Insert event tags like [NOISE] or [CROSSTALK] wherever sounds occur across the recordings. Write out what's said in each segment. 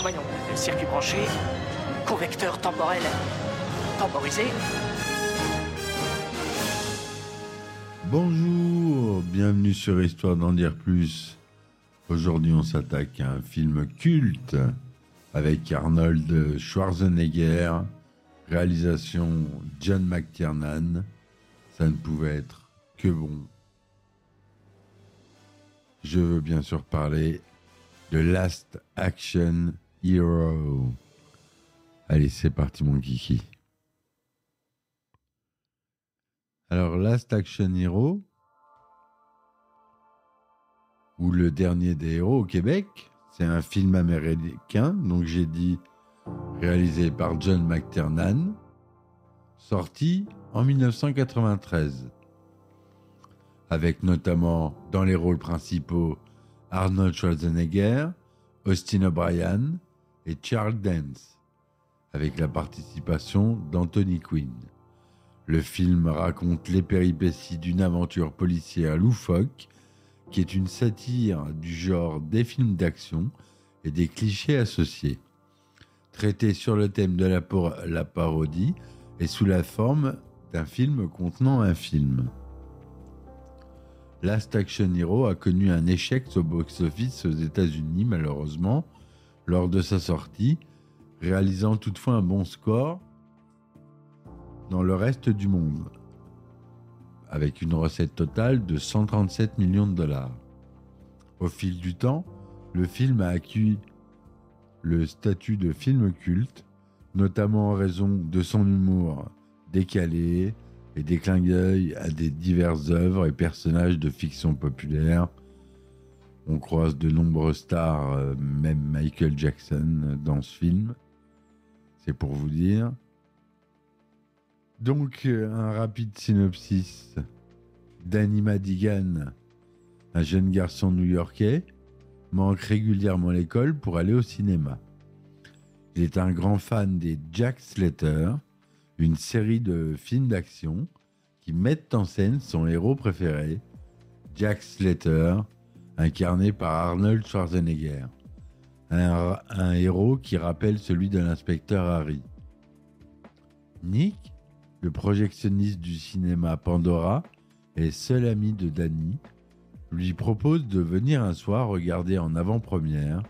Voyons, circuit branché, convecteur temporel temporisé. Bonjour, bienvenue sur Histoire d'en dire plus. Aujourd'hui, on s'attaque à un film culte avec Arnold Schwarzenegger, réalisation John McTiernan. Ça ne pouvait être que bon. Je veux bien sûr parler de Last Action Hero. Allez, c'est parti mon kiki. Alors, Last Action Hero, ou Le Dernier des Héros au Québec, c'est un film américain, donc j'ai dit réalisé par John McTiernan, sorti en 1993, avec notamment dans les rôles principaux Arnold Schwarzenegger, Austin O'Brien et Charles Dance, avec la participation d'Anthony Quinn. Le film raconte les péripéties d'une aventure policière loufoque qui est une satire du genre des films d'action et des clichés associés. Traité sur le thème de la, la parodie et sous la forme d'un film contenant un film. Last Action Hero a connu un échec au box-office aux États-Unis, malheureusement, lors de sa sortie, réalisant toutefois un bon score dans le reste du monde, avec une recette totale de 137 millions de dollars. Au fil du temps, le film a acquis le statut de film culte, notamment en raison de son humour décalé et des clins d'œil à des diverses œuvres et personnages de fiction populaire. On croise de nombreuses stars, euh, même Michael Jackson, dans ce film. C'est pour vous dire. Donc, euh, un rapide synopsis. Danny Madigan, un jeune garçon new-yorkais, manque régulièrement l'école pour aller au cinéma. Il est un grand fan des Jack Slater, une série de films d'action qui mettent en scène son héros préféré, Jack Slater, incarné par Arnold Schwarzenegger. Un, héros qui rappelle celui de l'inspecteur Harry. Nick, le projectionniste du cinéma Pandora et seul ami de Danny, lui propose de venir un soir regarder en avant-première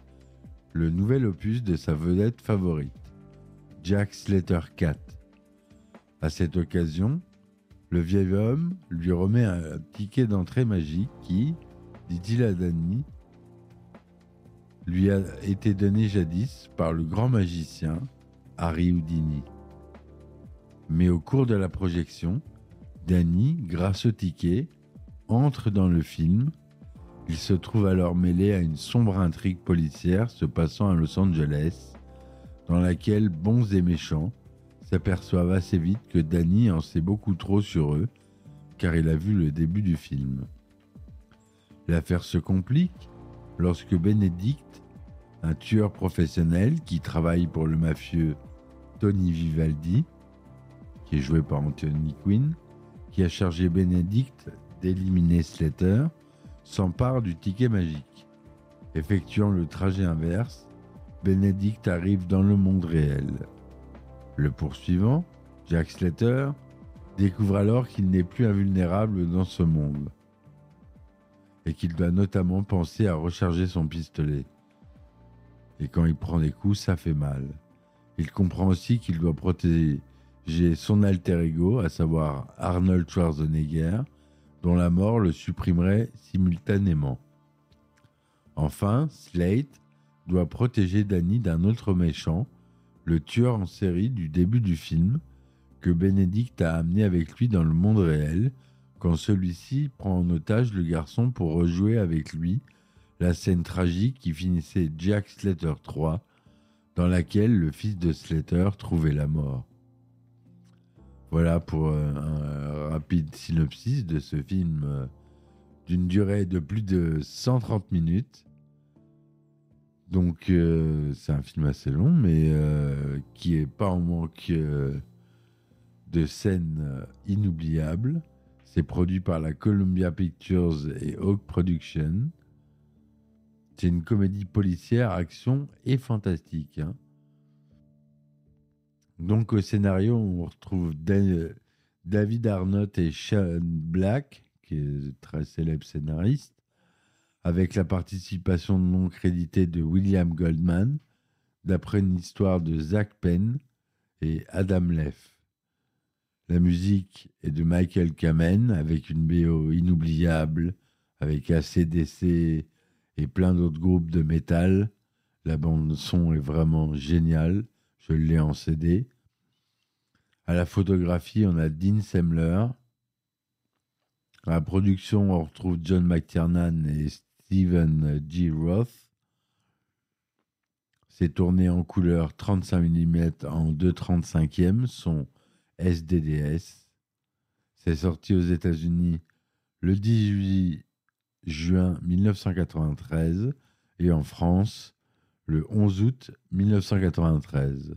le nouvel opus de sa vedette favorite, Jack Slater 4. À cette occasion, le vieil homme lui remet un ticket d'entrée magique qui, dit-il à Danny, lui a été donné jadis par le grand magicien Harry Houdini. Mais au cours de la projection, Danny, grâce au ticket, entre dans le film. Il se trouve alors mêlé à une sombre intrigue policière se passant à Los Angeles, dans laquelle bons et méchants s'aperçoivent assez vite que Danny en sait beaucoup trop sur eux, car il a vu le début du film. L'affaire se complique lorsque Benedict, un tueur professionnel qui travaille pour le mafieux Tony Vivaldi, qui est joué par Anthony Quinn, qui a chargé Benedict d'éliminer Slater, s'empare du ticket magique. Effectuant le trajet inverse, Benedict arrive dans le monde réel. Le poursuivant, Jack Slater, découvre alors qu'il n'est plus invulnérable dans ce monde et qu'il doit notamment penser à recharger son pistolet. Et quand il prend des coups, ça fait mal. Il comprend aussi qu'il doit protéger son alter ego, à savoir Arnold Schwarzenegger, dont la mort le supprimerait simultanément. Enfin, Slate doit protéger Danny d'un autre méchant, le tueur en série du début du film, que Benedict a amené avec lui dans le monde réel, quand celui-ci prend en otage le garçon pour rejouer avec lui la scène tragique qui finissait Jack Slater 3, dans laquelle le fils de Slater trouvait la mort. Voilà pour euh, un rapide synopsis de ce film euh, d'une durée de plus de 130 minutes. Donc euh, c'est un film assez long, mais qui est pas en manque de scènes inoubliables. C'est produit par la Columbia Pictures et Hawk Productions. C'est une comédie policière, action et fantastique. hein. Donc au scénario, on retrouve Da- David Arnott et Sean Black, qui est très célèbre scénariste, avec la participation non créditée de William Goldman, d'après une histoire de Zach Penn et Adam Leff. La musique est de Michael Kamen, avec une BO inoubliable, avec ACDC et plein d'autres groupes de métal. La bande son est vraiment géniale. Je l'ai en CD. À la photographie, on a Dean Semler. À la production, on retrouve John McTiernan et Stephen G. Roth. C'est tourné en couleur 35 mm en 2,35e, son SDDS. C'est sorti aux États-Unis le 18 juin 1993 et en France le 11 août 1993.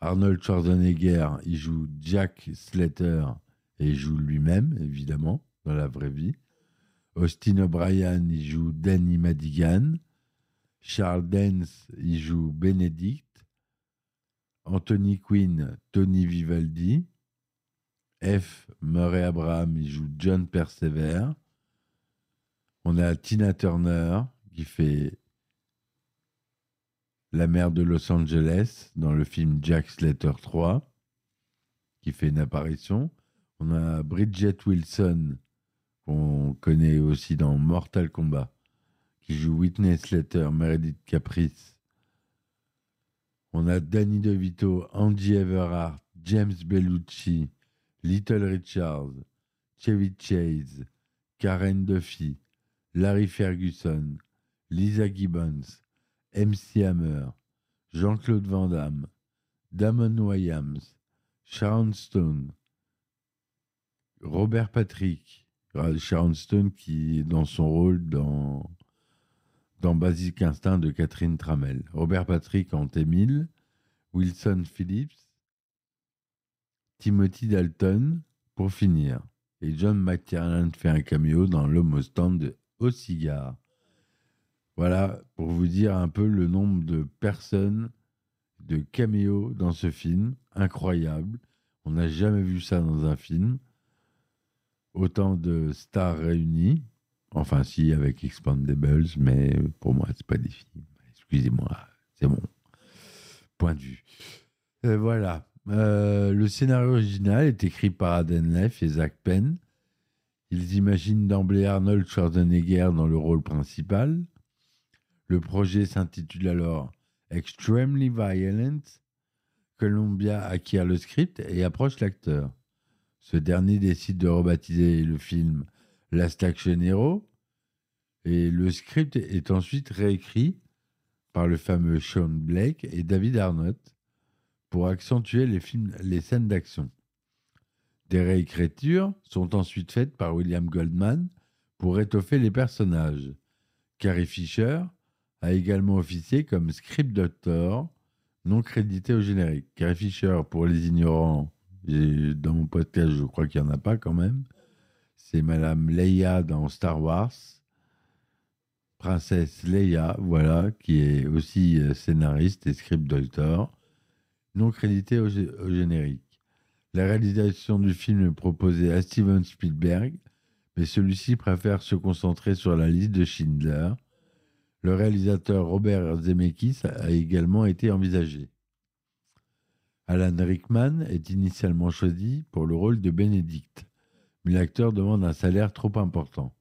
Arnold Schwarzenegger y joue Jack Slater et joue lui-même, évidemment, dans la vraie vie. Austin O'Brien y joue Danny Madigan. Charles Dance y joue Benedict. Anthony Quinn, Tony Vivaldi. F. Murray Abraham y joue John Persever. On a Tina Turner qui fait la mère de Los Angeles dans le film Jack Slater 3, qui fait une apparition. On a Bridget Wilson, qu'on connaît aussi dans Mortal Kombat, qui joue Whitney Slater, Meredith Caprice. On a Danny DeVito, Angie Everhart, James Bellucci, Little Richards, Chevy Chase, Karen Duffy, Larry Ferguson, Lisa Gibbons, MC Hammer, Jean-Claude Van Damme, Damon Wayans, Sharon Stone, Robert Patrick, Sharon Stone qui est dans son rôle dans, dans Basic Instinct de Catherine Tramel, Robert Patrick en T-1000, Wilson Phillips, Timothy Dalton pour finir. Et John McTiernan fait un cameo dans l'homme au stand au cigare. Voilà, pour vous dire un peu le nombre de personnes, de caméos dans ce film. Incroyable. On n'a jamais vu ça dans un film. Autant de stars réunies. Enfin, si, avec Expandables, mais pour moi, c'est pas des films. Excusez-moi, c'est mon point de vue. Euh, voilà. Euh, le scénario original est écrit par Aden Leff et Zach Penn. Ils imaginent d'emblée Arnold Schwarzenegger dans le rôle principal. Le projet s'intitule alors Extremely Violent. Columbia acquiert le script et approche l'acteur. Ce dernier décide de rebaptiser le film Last Action Hero et le script est ensuite réécrit par le fameux Sean Blake et David Arnott pour accentuer les, scènes d'action. Des réécritures sont ensuite faites par William Goldman pour étoffer les personnages. Carrie Fisher a également officié comme script doctor non crédité au générique. Carrie Fisher, pour les ignorants, dans mon podcast, je crois qu'il n'y en a pas quand même. C'est Madame Leia dans Star Wars. Princesse Leia, voilà, qui est aussi euh, scénariste et script doctor, non crédité au générique. La réalisation du film est proposée à Steven Spielberg, mais celui-ci préfère se concentrer sur la liste de Schindler. Le réalisateur Robert Zemeckis a également été envisagé. Alan Rickman est initialement choisi pour le rôle de Benedict, mais l'acteur demande un salaire trop important.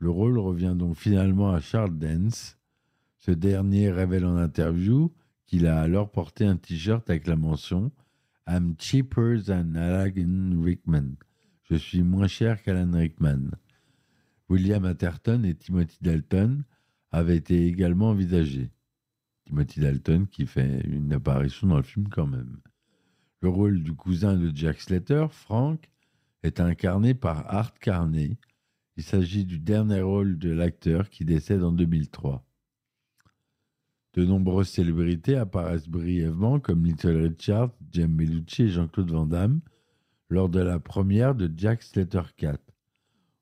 Le rôle revient donc finalement à Charles Dance. Ce dernier révèle en interview qu'il a alors porté un t-shirt avec la mention I'm cheaper than Alan Rickman. Je suis moins cher qu'Alan Rickman. William Atherton et Timothy Dalton avaient été également envisagés. Timothy Dalton qui fait une apparition dans le film quand même. Le rôle du cousin de Jack Slater, Frank, est incarné par Art Carney. Il s'agit du dernier rôle de l'acteur qui décède en 2003. De nombreuses célébrités apparaissent brièvement comme Little Richard, Jim Belushi et Jean-Claude Van Damme lors de la première de Jack Slater 4.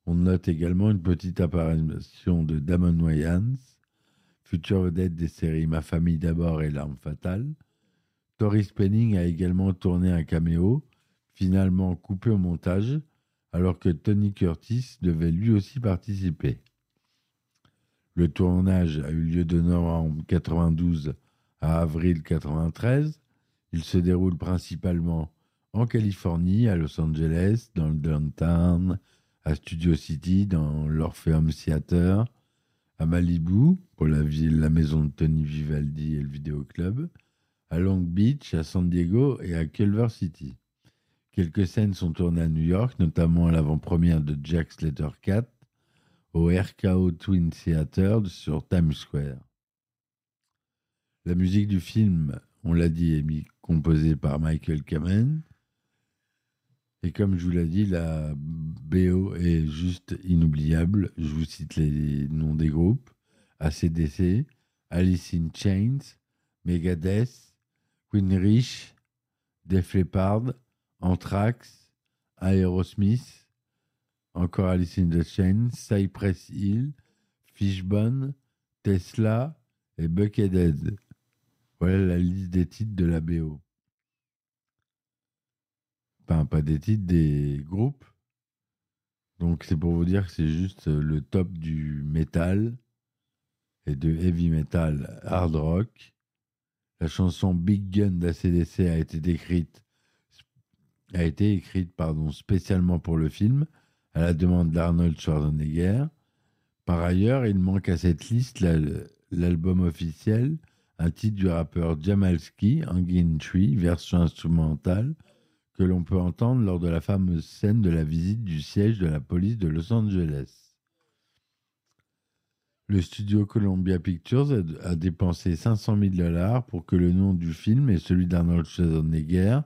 On note également une petite apparition de Damon Wayans, future vedette des séries Ma famille d'abord et L'arme fatale. Tori Penning a également tourné un caméo, finalement coupé au montage, alors que Tony Curtis devait lui aussi participer. Le tournage a eu lieu de novembre 92 à avril 93. Il se déroule principalement en Californie, à Los Angeles, dans le downtown, à Studio City, dans l'Orpheum Theater, à Malibu, pour la, ville, la maison de Tony Vivaldi et le vidéoclub, à Long Beach, à San Diego et à Culver City. Quelques scènes sont tournées à New York, notamment à l'avant-première de Jack Slater 4, au RKO Twin Theater sur Times Square. La musique du film, on l'a dit, est composée par Michael Kamen. Et comme je vous l'ai dit, la BO est juste inoubliable. Je vous cite les noms des groupes. ACDC, Alice in Chains, Megadeth, Queen Rich, Def Leppard, Anthrax, Aerosmith, encore Alice in the Chains, Cypress Hill, Fishbone, Tesla et Buckethead. Voilà la liste des titres de la BO. Enfin, pas des titres, des groupes. Donc c'est pour vous dire que c'est juste le top du métal et de heavy metal hard rock. La chanson Big Gun d'ACDC a été écrite, a été écrite spécialement pour le film, à la demande d'Arnold Schwarzenegger. Par ailleurs, il manque à cette liste l'album officiel, un titre du rappeur Jamalski, Angin Tree, version instrumentale, que l'on peut entendre lors de la fameuse scène de la visite du siège de la police de Los Angeles. Le studio Columbia Pictures a dépensé 500 000 dollars pour que le nom du film et celui d'Arnold Schwarzenegger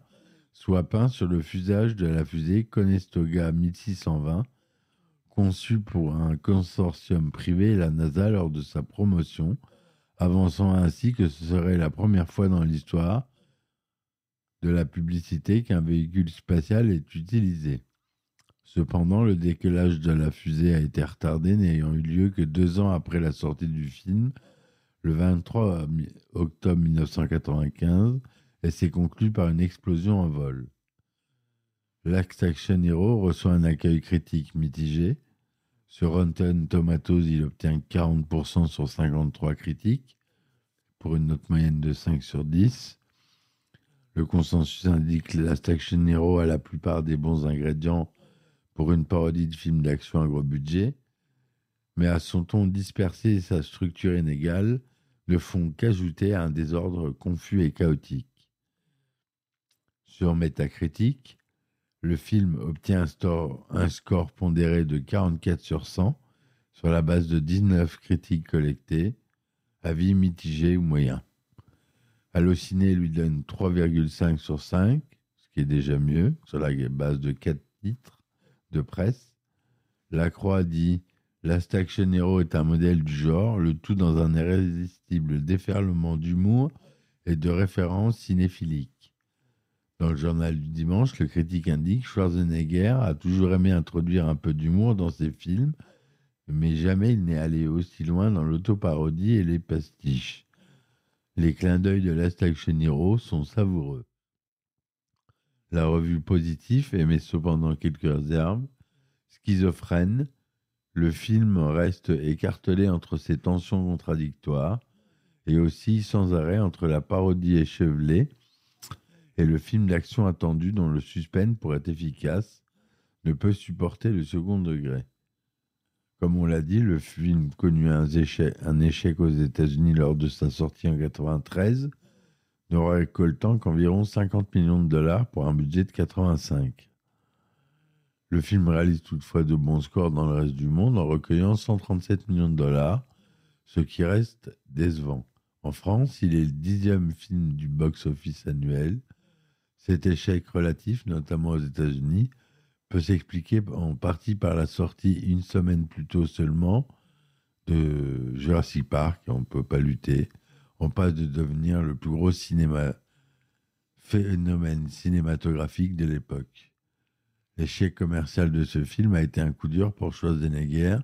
soient peints sur le fusage de la fusée Conestoga 1620, conçue pour un consortium privé et la NASA lors de sa promotion, avançant ainsi que ce serait la première fois dans l'histoire de la publicité qu'un véhicule spatial est utilisé. Cependant, le décollage de la fusée a été retardé, n'ayant eu lieu que deux ans après la sortie du film, le 23 octobre 1995, et s'est conclu par une explosion en vol. L'Act Action Hero reçoit un accueil critique mitigé. Sur Rotten Tomatoes, il obtient 40% sur 53 critiques, pour une note moyenne de 5 sur 10. Le consensus indique que Last Action Hero a la plupart des bons ingrédients pour une parodie de film d'action à gros budget, mais à son ton dispersé et sa structure inégale ne font qu'ajouter à un désordre confus et chaotique. Sur Metacritic, le film obtient un, score pondéré de 44 sur 100 sur la base de 19 critiques collectées, avis mitigés ou moyens. Allociné lui donne 3,5 sur 5, ce qui est déjà mieux, sur la base de 4 titres de presse. La Croix dit Last Action Hero est un modèle du genre, le tout dans un irrésistible déferlement d'humour et de références cinéphiliques. Dans le journal du dimanche, le critique indique Schwarzenegger a toujours aimé introduire un peu d'humour dans ses films, mais jamais il n'est allé aussi loin dans l'autoparodie et les pastiches. Les clins d'œil de Last Action Hero sont savoureux. La revue Positif émet cependant quelques réserves. Schizophrène, le film reste écartelé entre ses tensions contradictoires et aussi sans arrêt entre la parodie échevelée et le film d'action attendu dont le suspense, pour être efficace, ne peut supporter le second degré. Comme on l'a dit, le film connut un échec, un échec aux États-Unis lors de sa sortie en 1993 ne récoltant qu'environ 50 millions de dollars pour un budget de 85. Le film réalise toutefois de bons scores dans le reste du monde en recueillant 137 millions de dollars, ce qui reste décevant. En France, il est le dixième film du box-office annuel. Cet échec relatif, notamment aux États-Unis, peut s'expliquer en partie par la sortie une semaine plus tôt seulement de Jurassic Park, on ne peut pas lutter, on passe de devenir le plus gros cinéma, phénomène cinématographique de l'époque. L'échec commercial de ce film a été un coup dur pour Schwarzenegger,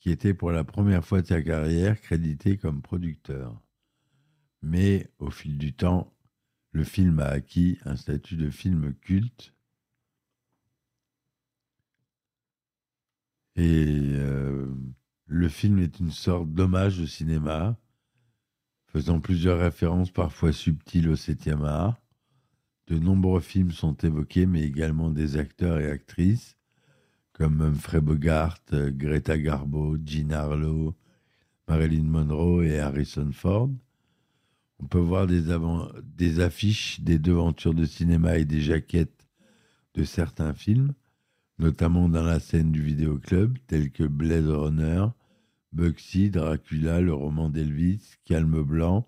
qui était pour la première fois de sa carrière crédité comme producteur. Mais au fil du temps, le film a acquis un statut de film culte et euh, le film est une sorte d'hommage au cinéma, faisant plusieurs références parfois subtiles au 7e art. De nombreux films sont évoqués, mais également des acteurs et actrices comme Humphrey Bogart, Greta Garbo, Jean Harlow, Marilyn Monroe et Harrison Ford. On peut voir des, des affiches des devantures de cinéma et des jaquettes de certains films notamment dans la scène du vidéoclub, tels que Blade Runner, Bugsy, Dracula, le roman d'Elvis, Calme Blanc,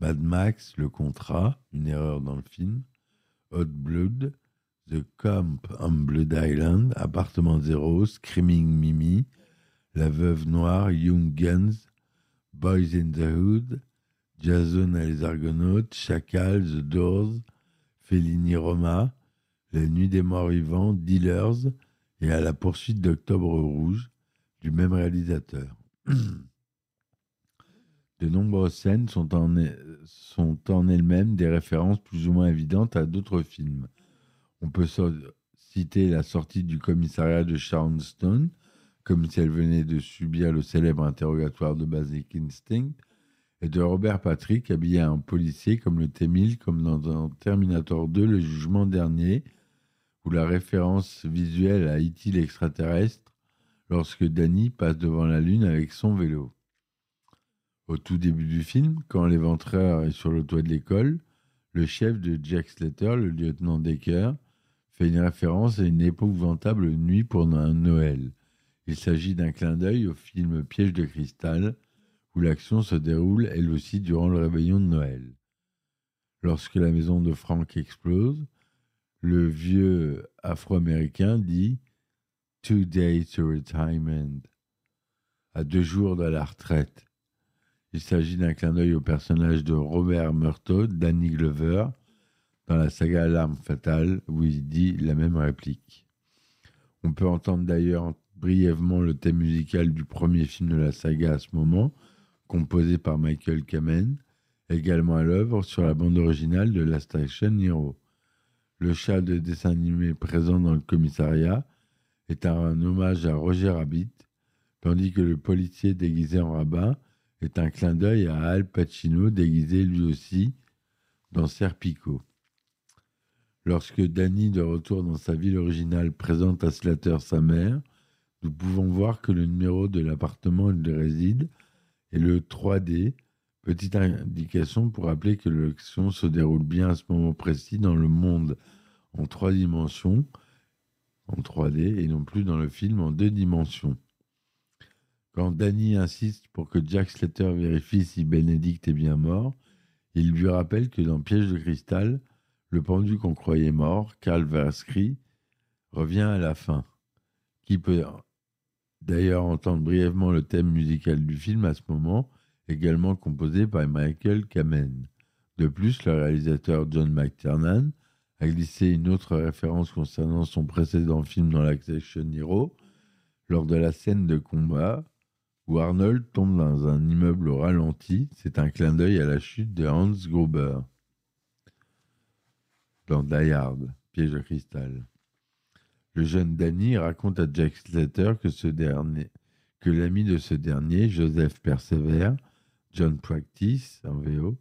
Mad Max, Le Contrat, une erreur dans le film, Hot Blood, The Camp on Blood Island, Appartement Zéro, Screaming Mimi, La Veuve Noire, Young Guns, Boys in the Hood, Jason et les Argonautes, Chacal, The Doors, Fellini Roma, La Nuit des Morts Vivants, Dealers et à la poursuite d'Octobre Rouge du même réalisateur. [CLEARS THROAT] De nombreuses scènes sont en, sont en elles-mêmes des références plus ou moins évidentes à d'autres films. On peut citer la sortie du commissariat de Sharon Stone, comme si elle venait de subir le célèbre interrogatoire de Basic Instinct, et de Robert Patrick habillé en policier comme le T-1000, comme dans Terminator 2, le jugement dernier, ou la référence visuelle à E.T. l'extraterrestre lorsque Danny passe devant la Lune avec son vélo. Au tout début du film, quand l'éventreur est sur le toit de l'école, le chef de Jack Slater, le lieutenant Decker, fait une référence à une épouvantable nuit pour Noël. Il s'agit d'un clin d'œil au film Piège de cristal, où l'action se déroule elle aussi durant le réveillon de Noël. Lorsque la maison de Frank explose, le vieux afro-américain dit Two days to retirement, à deux jours de la retraite. Il s'agit d'un clin d'œil au personnage de Robert Murtaugh, Danny Glover, dans la saga L'arme fatale, où il dit la même réplique. On peut entendre d'ailleurs brièvement le thème musical du premier film de la saga à ce moment, composé par Michael Kamen, également à l'œuvre sur la bande originale de la Station Hero. Le chat de dessin animé présent dans le commissariat est un hommage à Roger Rabbit, tandis que le policier déguisé en rabbin est un clin d'œil à Al Pacino déguisé lui aussi dans Serpico. Lorsque Danny, de retour dans sa ville originale, présente à Slater sa mère, nous pouvons voir que le numéro de l'appartement où il réside est le 3D, Petite indication pour rappeler que l'action se déroule bien à ce moment précis dans le monde en trois dimensions, en 3D, et non plus dans le film en deux dimensions. Quand Danny insiste pour que Jack Slater vérifie si Benedict est bien mort, il lui rappelle que dans Piège de cristal, le pendu qu'on croyait mort, Versky, revient à la fin. Qui peut d'ailleurs entendre brièvement le thème musical du film à ce moment, également composé par Michael Kamen. De plus, le réalisateur John McTiernan a glissé une autre référence concernant son précédent film dans l'Action Hero, lors de la scène de combat où Arnold tombe dans un immeuble au ralenti. C'est un clin d'œil à la chute de Hans Gruber dans Die Hard, piège de cristal. Le jeune Danny raconte à Jack Slater que l'ami de ce dernier, Joseph Persever, John Practice, en VO,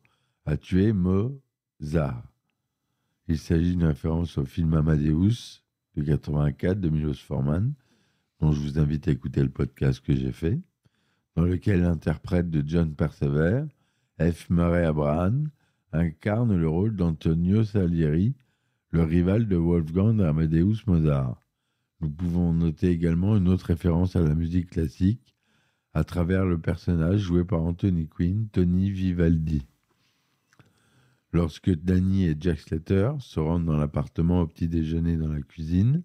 a tué Mozart. Il s'agit d'une référence au film Amadeus de 84 de Milos Forman, dont je vous invite à écouter le podcast que j'ai fait, dans lequel l'interprète de John Persever, F. Murray Abraham, incarne le rôle d'Antonio Salieri, le rival de Wolfgang Amadeus Mozart. Nous pouvons noter également une autre référence à la musique classique à travers le personnage joué par Anthony Quinn, Tony Vivaldi. Lorsque Danny et Jack Slater se rendent dans l'appartement au petit déjeuner dans la cuisine,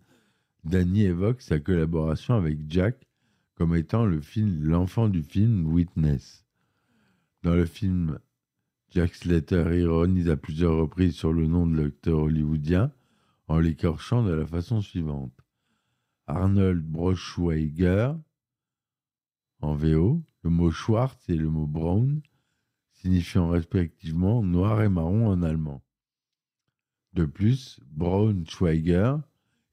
Danny évoque sa collaboration avec Jack comme étant l'enfant du film Witness. Dans le film, Jack Slater ironise à plusieurs reprises sur le nom de l'acteur hollywoodien en l'écorchant de la façon suivante. Arnold Broschweiger, en VO, le mot Schwarz et le mot Brown, signifiant respectivement noir et marron en allemand. De plus, Braunschweiger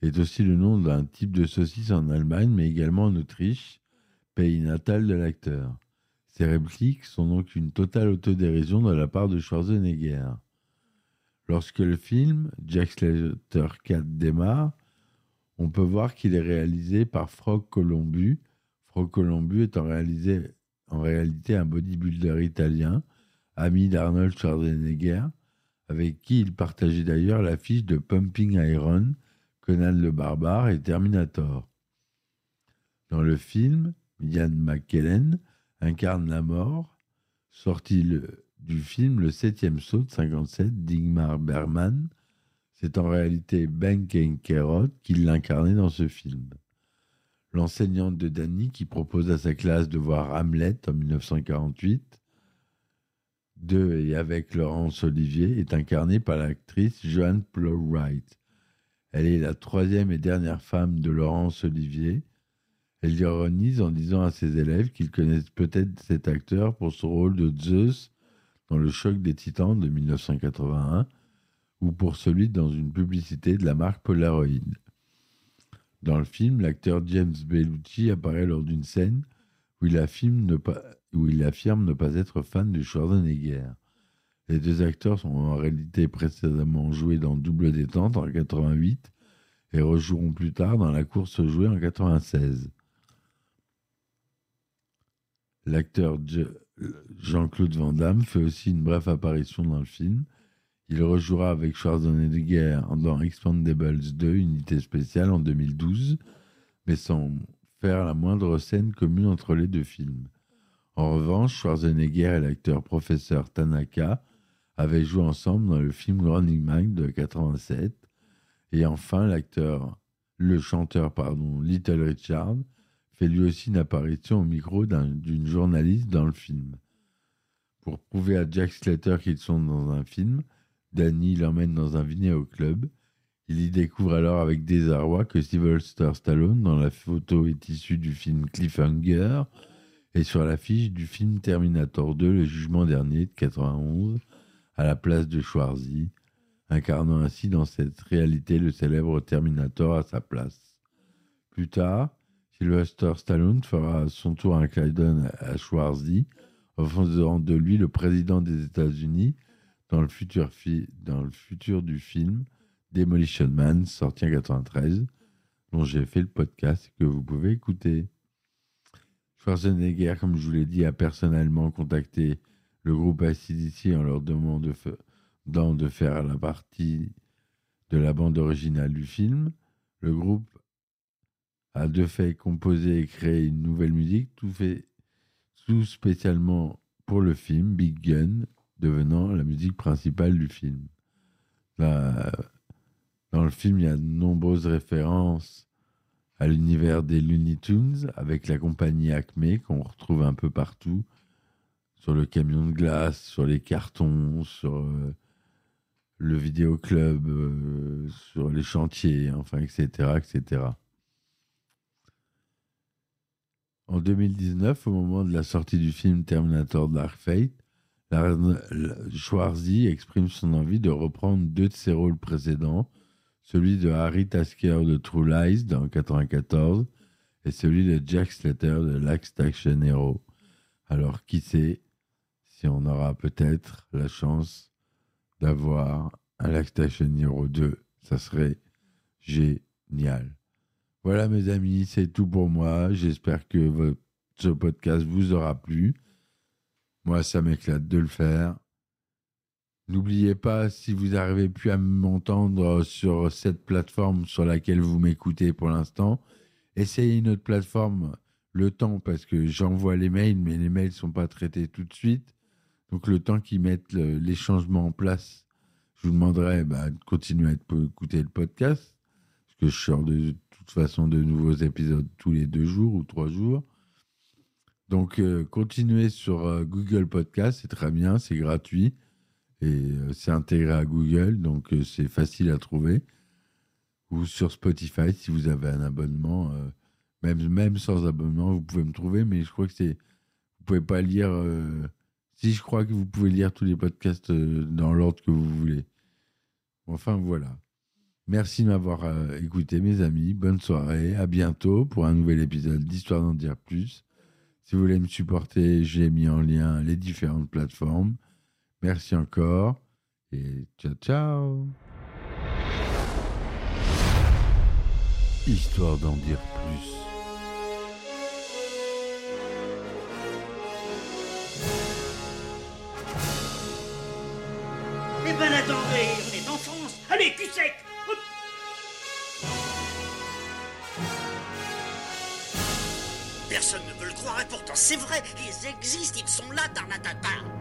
est aussi le nom d'un type de saucisse en Allemagne, mais également en Autriche, pays natal de l'acteur. Ces répliques sont donc une totale autodérision de la part de Schwarzenegger. Lorsque le film Jack Slater 4 démarre, on peut voir qu'il est réalisé par Frog Colombu. Frog Colombu est en, en réalité un bodybuilder italien, ami d'Arnold Schwarzenegger, avec qui il partageait d'ailleurs l'affiche de Pumping Iron, Conan le Barbare et Terminator. Dans le film, Ian McKellen incarne la mort, sorti du film Le Septième Saut de 57 d'Ingmar Bergman. C'est en réalité Ben Kerot qui l'incarnait dans ce film. L'enseignante de Danny qui propose à sa classe de voir Hamlet en 1948 de et avec Laurence Olivier est incarnée par l'actrice Joanne Plowright. Elle est la troisième et dernière femme de Laurence Olivier. Elle ironise en disant à ses élèves qu'ils connaissent peut-être cet acteur pour son rôle de Zeus dans Le Choc des Titans de 1981 ou pour celui dans une publicité de la marque Polaroid. Dans le film, l'acteur James Bellucci apparaît lors d'une scène où il, affirme ne pas, où il affirme ne pas être fan de Schwarzenegger. Les deux acteurs sont en réalité précédemment joués dans Double Détente en 88 et rejoueront plus tard dans La course jouée en 96. L'acteur Jean-Claude Van Damme fait aussi une brève apparition dans le film. Il rejouera avec Schwarzenegger dans Expandables 2, unité spéciale en 2012, mais sans faire la moindre scène commune entre les deux films. En revanche, Schwarzenegger et l'acteur professeur Tanaka avaient joué ensemble dans le film Running Man de 87. Et enfin, l'acteur, le chanteur, pardon, Little Richard, fait lui aussi une apparition au micro d'une journaliste dans le film. Pour prouver à Jack Slater qu'ils sont dans un film, Danny l'emmène dans un au club. Il y découvre alors avec désarroi que Sylvester Stallone, dans la photo, est issu du film Cliffhanger, et sur l'affiche du film Terminator 2, le jugement dernier de 91, à la place de Schwarzy, incarnant ainsi dans cette réalité le célèbre Terminator à sa place. Plus tard, Sylvester Stallone fera son tour un clin à Schwarzy, faisant de lui le président des États-Unis dans, le futur dans le futur du film Demolition Man, sorti en 1993, dont j'ai fait le podcast que vous pouvez écouter. Schwarzenegger, comme je vous l'ai dit, a personnellement contacté le groupe ACDC en leur demandant de faire la partie de la bande originale du film. Le groupe a de fait composé et créé une nouvelle musique, tout fait tout spécialement pour le film Big Gun, devenant la musique principale du film. dans le film, il y a de nombreuses références à l'univers des Looney Tunes avec la compagnie Acme qu'on retrouve un peu partout sur le camion de glace, sur les cartons, sur euh, le vidéoclub, euh, sur les chantiers, enfin, etc., etc. En 2019, au moment de la sortie du film Terminator Dark Fate, Schwarzy exprime son envie de reprendre deux de ses rôles précédents, celui de Harry Tasker de True Lies dans 1994 et celui de Jack Slater de Last Action Hero. Alors qui sait si on aura peut-être la chance d'avoir un Last Action Hero 2, ça serait génial. Voilà mes amis, c'est tout pour moi. J'espère que ce podcast vous aura plu. Moi, ça m'éclate de le faire. N'oubliez pas, si vous n'arrivez plus à m'entendre sur cette plateforme sur laquelle vous m'écoutez pour l'instant, essayez une autre plateforme le temps parce que j'envoie les mails, mais les mails ne sont pas traités tout de suite. Donc le temps qu'ils mettent le- les changements en place, je vous demanderai bah, de continuer à écouter le podcast, parce que je sors de toute façon de nouveaux épisodes tous les deux jours ou trois jours. Donc euh, continuez sur euh, Google Podcast, c'est très bien, c'est gratuit et euh, c'est intégré à Google, donc euh, c'est facile à trouver. Ou sur Spotify si vous avez un abonnement. euh, même, même sans abonnement, vous pouvez me trouver, mais je crois que c'est. Vous pouvez pas lire. si je crois que vous pouvez lire tous les podcasts dans l'ordre que vous voulez. Enfin voilà. Merci de m'avoir écouté, mes amis. Bonne soirée. À bientôt pour un nouvel épisode d'Histoire d'en dire plus. Si vous voulez me supporter, j'ai mis en lien les différentes plateformes. Merci encore. Et ciao, ciao. Histoire d'en dire plus. Eh ben attendez, on est en France. Allez, cul sec. Personne ne veut le croire et pourtant c'est vrai, ils existent, ils sont là, Tarnatata.